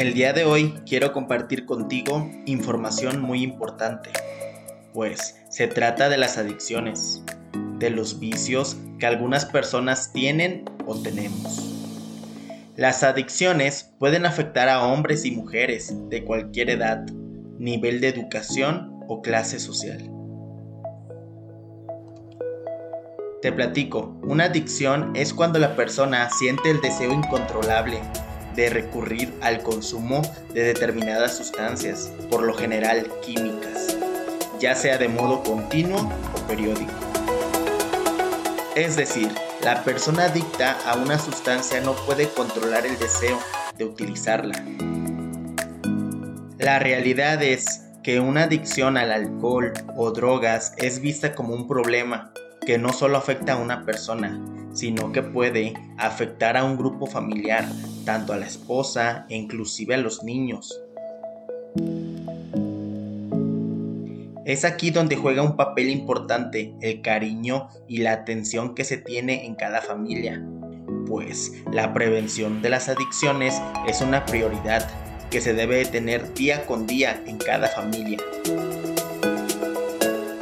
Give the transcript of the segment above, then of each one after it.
El día de hoy quiero compartir contigo información muy importante, pues se trata de las adicciones, de los vicios que algunas personas tienen o tenemos. Las adicciones pueden afectar a hombres y mujeres de cualquier edad, nivel de educación o clase social. Te platico, una adicción es cuando la persona siente el deseo incontrolable de recurrir al consumo de determinadas sustancias, por lo general químicas, ya sea de modo continuo o periódico. Es decir, la persona adicta a una sustancia no puede controlar el deseo de utilizarla. La realidad es que una adicción al alcohol o drogas es vista como un problema que no solo afecta a una persona, sino que puede afectar a un grupo familiar, tanto a la esposa e inclusive a los niños. Es aquí donde juega un papel importante el cariño y la atención que se tiene en cada familia, pues la prevención de las adicciones es una prioridad que se debe tener día con día en cada familia.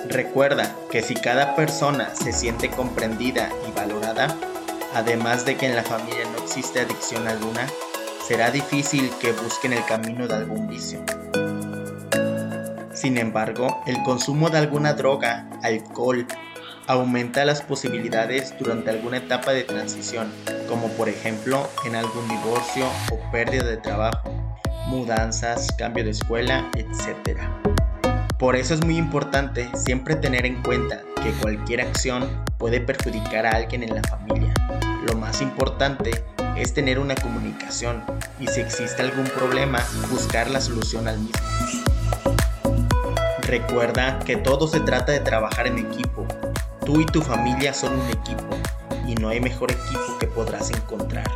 Recuerda que si cada persona se siente comprendida y valorada, además de que en la familia no existe adicción alguna, será difícil que busquen el camino de algún vicio. Sin embargo, el consumo de alguna droga, alcohol, aumenta las posibilidades durante alguna etapa de transición, como por ejemplo en algún divorcio o pérdida de trabajo, mudanzas, cambio de escuela, etc. Por eso es muy importante siempre tener en cuenta que cualquier acción puede perjudicar a alguien en la familia. Lo más importante es tener una comunicación y si existe algún problema, buscar la solución al mismo. Recuerda que todo se trata de trabajar en equipo. Tú y tu familia son un equipo y no hay mejor equipo que podrás encontrar,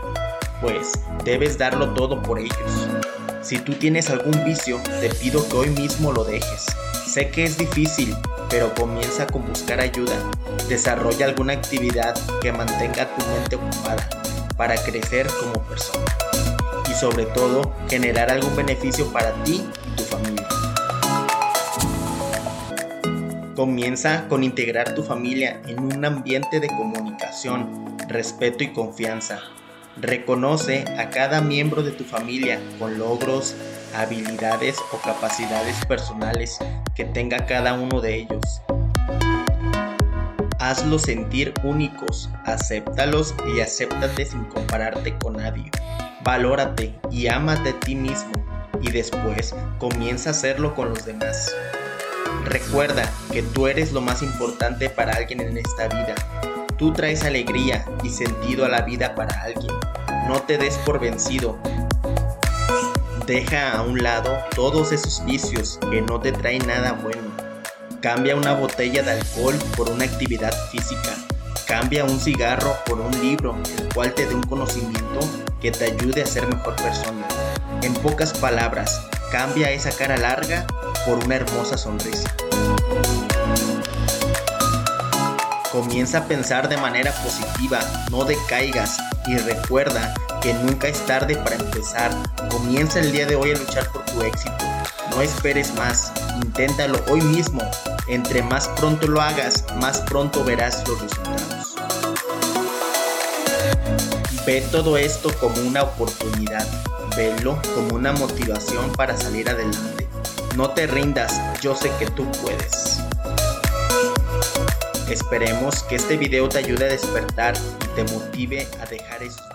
pues debes darlo todo por ellos. Si tú tienes algún vicio, te pido que hoy mismo lo dejes Sé que es difícil, pero comienza con buscar ayuda. Desarrolla alguna actividad que mantenga tu mente ocupada para crecer como persona. Y sobre todo, generar algún beneficio para ti y tu familia. Comienza con integrar tu familia en un ambiente de comunicación, respeto y confianza. Reconoce a cada miembro de tu familia con logros, habilidades o capacidades personales que tenga cada uno de ellos. Hazlos sentir únicos, acéptalos y acéptate sin compararte con nadie. Valórate y ámate a ti mismo y después comienza a hacerlo con los demás. Recuerda que tú eres lo más importante para alguien en esta vida. Tú traes alegría y sentido a la vida para alguien. No te des por vencido Deja a un lado todos esos vicios que no te traen nada bueno. Cambia una botella de alcohol por una actividad física. Cambia un cigarro por un libro, el cual te dé un conocimiento que te ayude a ser mejor persona. En pocas palabras, cambia esa cara larga por una hermosa sonrisa. Comienza a pensar de manera positiva, no decaigas y recuerda que nunca es tarde para empezar. Comienza el día de hoy a luchar por tu éxito. No esperes más, inténtalo hoy mismo. Entre más pronto lo hagas, más pronto verás los resultados. Ve todo esto como una oportunidad, velo como una motivación para salir adelante. No te rindas, yo sé que tú puedes. Esperemos que este video te ayude a despertar y te motive a dejar esos